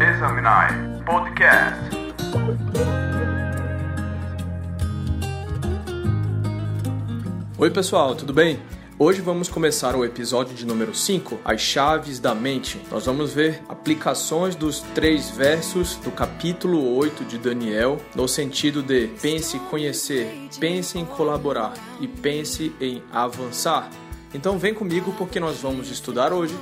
Examinar Podcast. Oi, pessoal, tudo bem? Hoje vamos começar o episódio de número 5, As Chaves da Mente. Nós vamos ver aplicações dos três versos do capítulo 8 de Daniel, no sentido de pense em conhecer, pense em colaborar e pense em avançar. Então vem comigo porque nós vamos estudar hoje,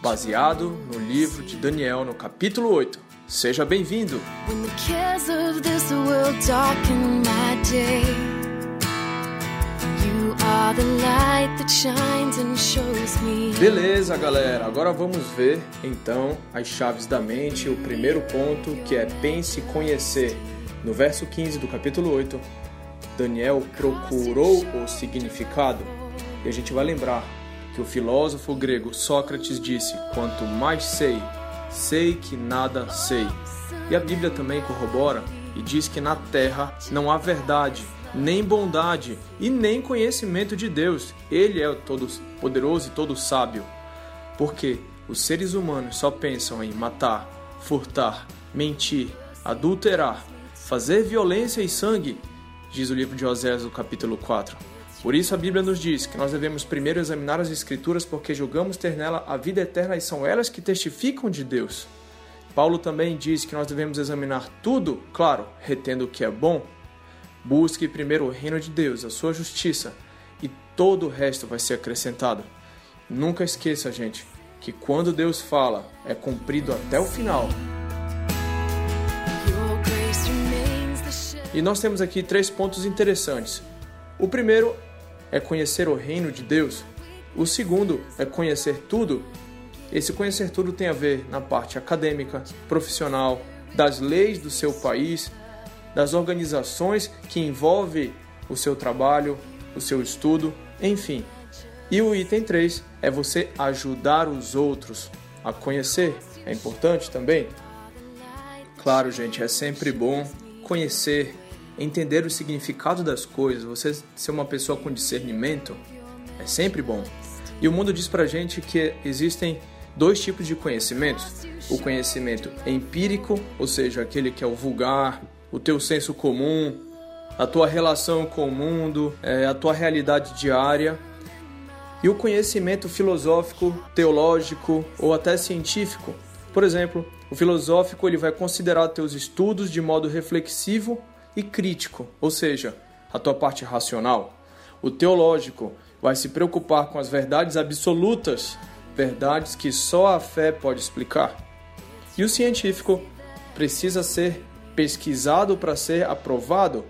baseado no livro de Daniel, no capítulo 8. Seja bem-vindo! Beleza, galera. Agora vamos ver então as chaves da mente. O primeiro ponto que é pense conhecer. No verso 15 do capítulo 8, Daniel procurou o significado. E a gente vai lembrar que o filósofo grego Sócrates disse: Quanto mais sei, sei que nada sei. E a Bíblia também corrobora e diz que na terra não há verdade, nem bondade e nem conhecimento de Deus. Ele é o todo poderoso e todo sábio. Porque os seres humanos só pensam em matar, furtar, mentir, adulterar, fazer violência e sangue, diz o livro de Oséias, no capítulo 4. Por isso a Bíblia nos diz que nós devemos primeiro examinar as Escrituras porque julgamos ter nela a vida eterna e são elas que testificam de Deus. Paulo também diz que nós devemos examinar tudo, claro, retendo o que é bom. Busque primeiro o reino de Deus, a sua justiça, e todo o resto vai ser acrescentado. Nunca esqueça, gente, que quando Deus fala, é cumprido até o final. E nós temos aqui três pontos interessantes. O primeiro é conhecer o reino de Deus. O segundo é conhecer tudo. Esse conhecer tudo tem a ver na parte acadêmica, profissional, das leis do seu país, das organizações que envolvem o seu trabalho, o seu estudo, enfim. E o item 3 é você ajudar os outros a conhecer. É importante também. Claro, gente, é sempre bom conhecer, entender o significado das coisas, você ser uma pessoa com discernimento, é sempre bom. E o mundo diz pra gente que existem dois tipos de conhecimentos: o conhecimento empírico, ou seja, aquele que é o vulgar, o teu senso comum, a tua relação com o mundo, é, a tua realidade diária, e o conhecimento filosófico, teológico ou até científico. Por exemplo, o filosófico ele vai considerar teus estudos de modo reflexivo e crítico, ou seja, a tua parte racional. O teológico vai se preocupar com as verdades absolutas, verdades que só a fé pode explicar. E o científico precisa ser pesquisado para ser aprovado.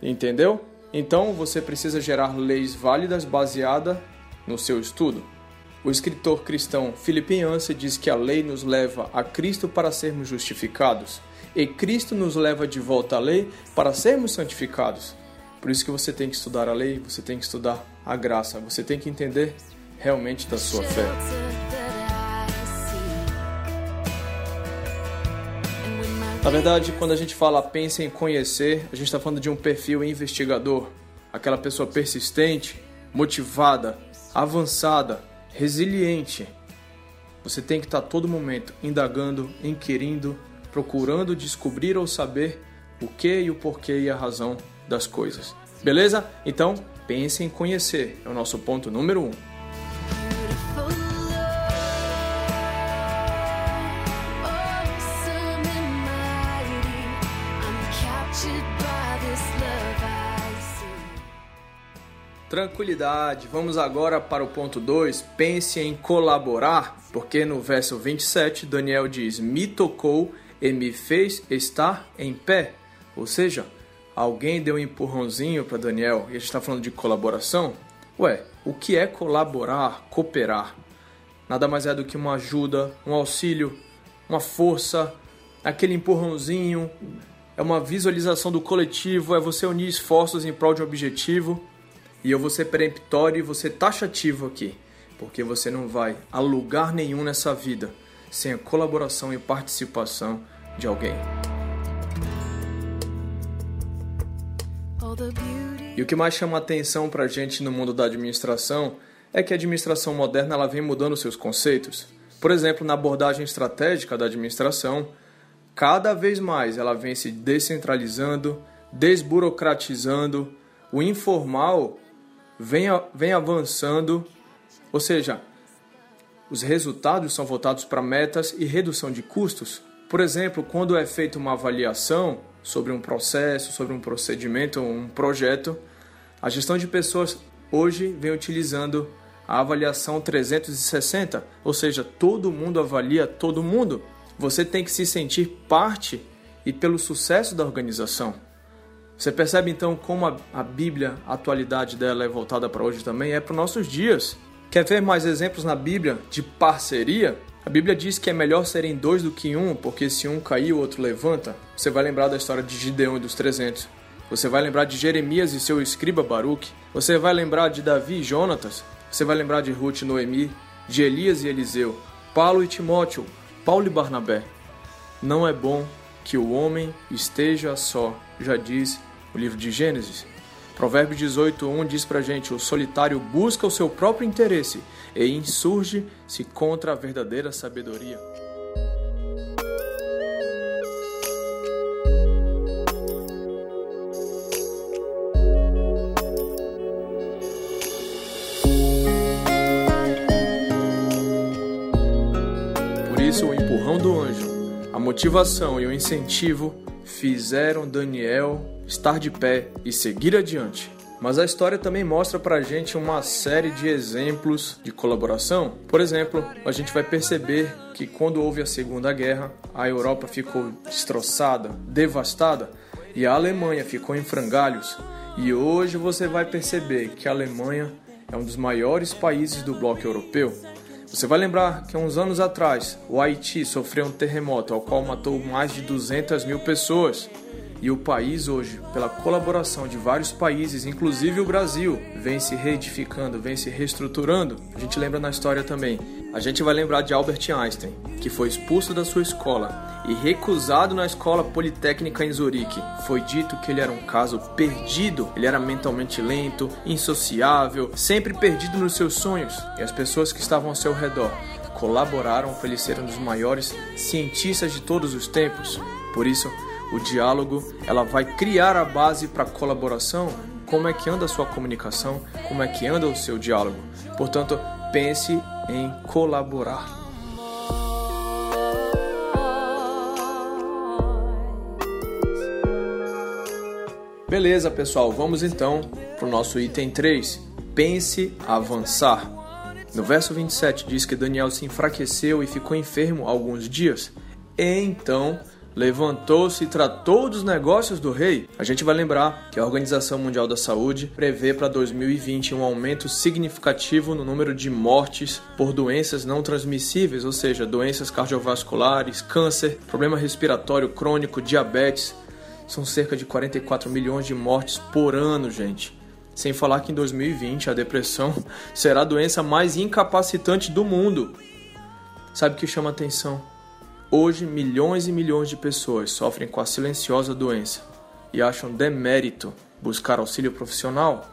Entendeu? Então você precisa gerar leis válidas baseadas no seu estudo. O escritor cristão Philip Yancey diz que a lei nos leva a Cristo para sermos justificados e Cristo nos leva de volta à lei para sermos santificados. Por isso que você tem que estudar a lei, você tem que estudar a graça, você tem que entender realmente da sua fé. Na verdade, quando a gente fala pense em conhecer, a gente está falando de um perfil investigador, aquela pessoa persistente, motivada, avançada, resiliente. Você tem que estar tá todo momento indagando, inquirindo, procurando descobrir ou saber o que e o porquê e a razão das coisas. Beleza? Então, pense em conhecer. É o nosso ponto número um. Tranquilidade, vamos agora para o ponto 2. Pense em colaborar, porque no verso 27 Daniel diz: Me tocou e me fez estar em pé. Ou seja, alguém deu um empurrãozinho para Daniel e a gente está falando de colaboração. Ué, o que é colaborar, cooperar? Nada mais é do que uma ajuda, um auxílio, uma força, aquele empurrãozinho, é uma visualização do coletivo, é você unir esforços em prol de um objetivo. E eu vou ser peremptório e ser taxativo aqui, porque você não vai a lugar nenhum nessa vida sem a colaboração e participação de alguém. E o que mais chama atenção pra gente no mundo da administração é que a administração moderna ela vem mudando seus conceitos. Por exemplo, na abordagem estratégica da administração, cada vez mais ela vem se descentralizando, desburocratizando, o informal vem, vem avançando, ou seja, os resultados são voltados para metas e redução de custos. Por exemplo, quando é feita uma avaliação sobre um processo, sobre um procedimento, um projeto, a gestão de pessoas hoje vem utilizando a avaliação 360, ou seja, todo mundo avalia todo mundo. Você tem que se sentir parte e pelo sucesso da organização. Você percebe então como a, a Bíblia, a atualidade dela é voltada para hoje também, é para os nossos dias. Quer ver mais exemplos na Bíblia de parceria? A Bíblia diz que é melhor serem dois do que um, porque se um cair, o outro levanta. Você vai lembrar da história de Gideão e dos 300. Você vai lembrar de Jeremias e seu escriba Baruque. Você vai lembrar de Davi e Jonatas. Você vai lembrar de Ruth e Noemi, de Elias e Eliseu, Paulo e Timóteo, Paulo e Barnabé. Não é bom que o homem esteja só, já diz o livro de Gênesis. Provérbio 18:1 diz pra gente: "O solitário busca o seu próprio interesse e insurge-se contra a verdadeira sabedoria." Por isso, o empurrão do anjo, a motivação e o incentivo fizeram Daniel estar de pé e seguir adiante. Mas a história também mostra pra gente uma série de exemplos de colaboração. Por exemplo, a gente vai perceber que quando houve a Segunda Guerra, a Europa ficou destroçada, devastada e a Alemanha ficou em frangalhos. E hoje você vai perceber que a Alemanha é um dos maiores países do bloco europeu. Você vai lembrar que há uns anos atrás o Haiti sofreu um terremoto ao qual matou mais de 200 mil pessoas. E o país hoje, pela colaboração de vários países, inclusive o Brasil, vem se reedificando, vem se reestruturando. A gente lembra na história também. A gente vai lembrar de Albert Einstein, que foi expulso da sua escola e recusado na escola politécnica em Zurique. Foi dito que ele era um caso perdido, ele era mentalmente lento, insociável, sempre perdido nos seus sonhos. E as pessoas que estavam ao seu redor colaboraram para ele ser um dos maiores cientistas de todos os tempos. Por isso, o diálogo ela vai criar a base para colaboração. Como é que anda a sua comunicação? Como é que anda o seu diálogo? Portanto, pense em colaborar. Beleza, pessoal, vamos então para o nosso item 3. Pense avançar. No verso 27 diz que Daniel se enfraqueceu e ficou enfermo alguns dias. Então levantou-se e tratou dos negócios do rei. A gente vai lembrar que a Organização Mundial da Saúde prevê para 2020 um aumento significativo no número de mortes por doenças não transmissíveis, ou seja, doenças cardiovasculares, câncer, problema respiratório crônico, diabetes. São cerca de 44 milhões de mortes por ano, gente. Sem falar que em 2020 a depressão será a doença mais incapacitante do mundo. Sabe o que chama atenção? Hoje, milhões e milhões de pessoas sofrem com a silenciosa doença e acham demérito buscar auxílio profissional.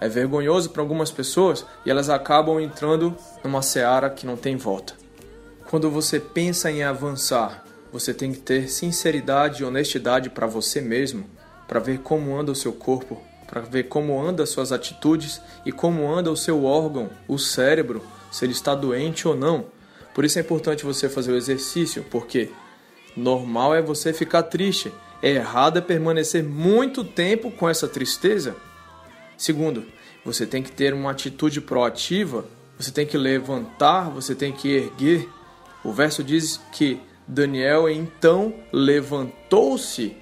É vergonhoso para algumas pessoas e elas acabam entrando numa seara que não tem volta. Quando você pensa em avançar, você tem que ter sinceridade e honestidade para você mesmo, para ver como anda o seu corpo, para ver como anda as suas atitudes e como anda o seu órgão, o cérebro, se ele está doente ou não. Por isso é importante você fazer o exercício, porque normal é você ficar triste, é errado é permanecer muito tempo com essa tristeza. Segundo, você tem que ter uma atitude proativa, você tem que levantar, você tem que erguer. O verso diz que Daniel então levantou-se.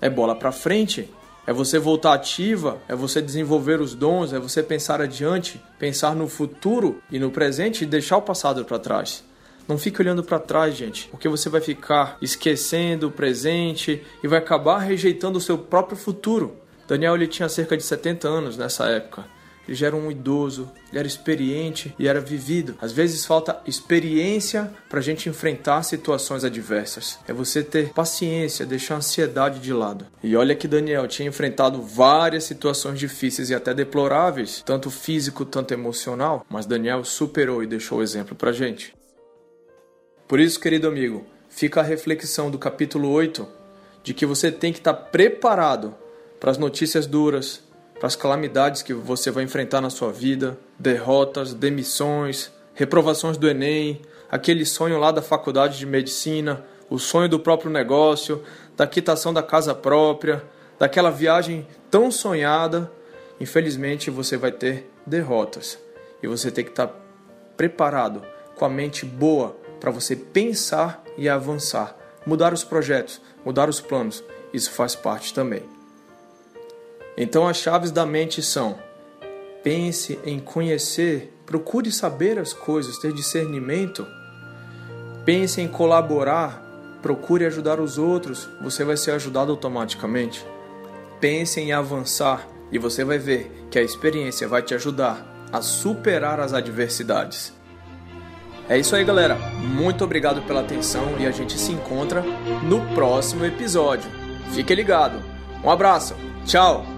É bola para frente. É você voltar ativa, é você desenvolver os dons, é você pensar adiante, pensar no futuro e no presente e deixar o passado para trás. Não fique olhando para trás, gente, porque você vai ficar esquecendo o presente e vai acabar rejeitando o seu próprio futuro. Daniel ele tinha cerca de 70 anos nessa época. Ele já era um idoso, ele era experiente e era vivido. Às vezes falta experiência para a gente enfrentar situações adversas. É você ter paciência, deixar a ansiedade de lado. E olha que Daniel tinha enfrentado várias situações difíceis e até deploráveis, tanto físico, tanto emocional, mas Daniel superou e deixou o exemplo para gente. Por isso, querido amigo, fica a reflexão do capítulo 8 de que você tem que estar preparado para as notícias duras, para as calamidades que você vai enfrentar na sua vida, derrotas, demissões, reprovações do Enem, aquele sonho lá da faculdade de medicina, o sonho do próprio negócio, da quitação da casa própria, daquela viagem tão sonhada, infelizmente você vai ter derrotas. E você tem que estar preparado, com a mente boa, para você pensar e avançar, mudar os projetos, mudar os planos. Isso faz parte também. Então, as chaves da mente são: pense em conhecer, procure saber as coisas, ter discernimento. Pense em colaborar, procure ajudar os outros, você vai ser ajudado automaticamente. Pense em avançar e você vai ver que a experiência vai te ajudar a superar as adversidades. É isso aí, galera. Muito obrigado pela atenção e a gente se encontra no próximo episódio. Fique ligado. Um abraço. Tchau.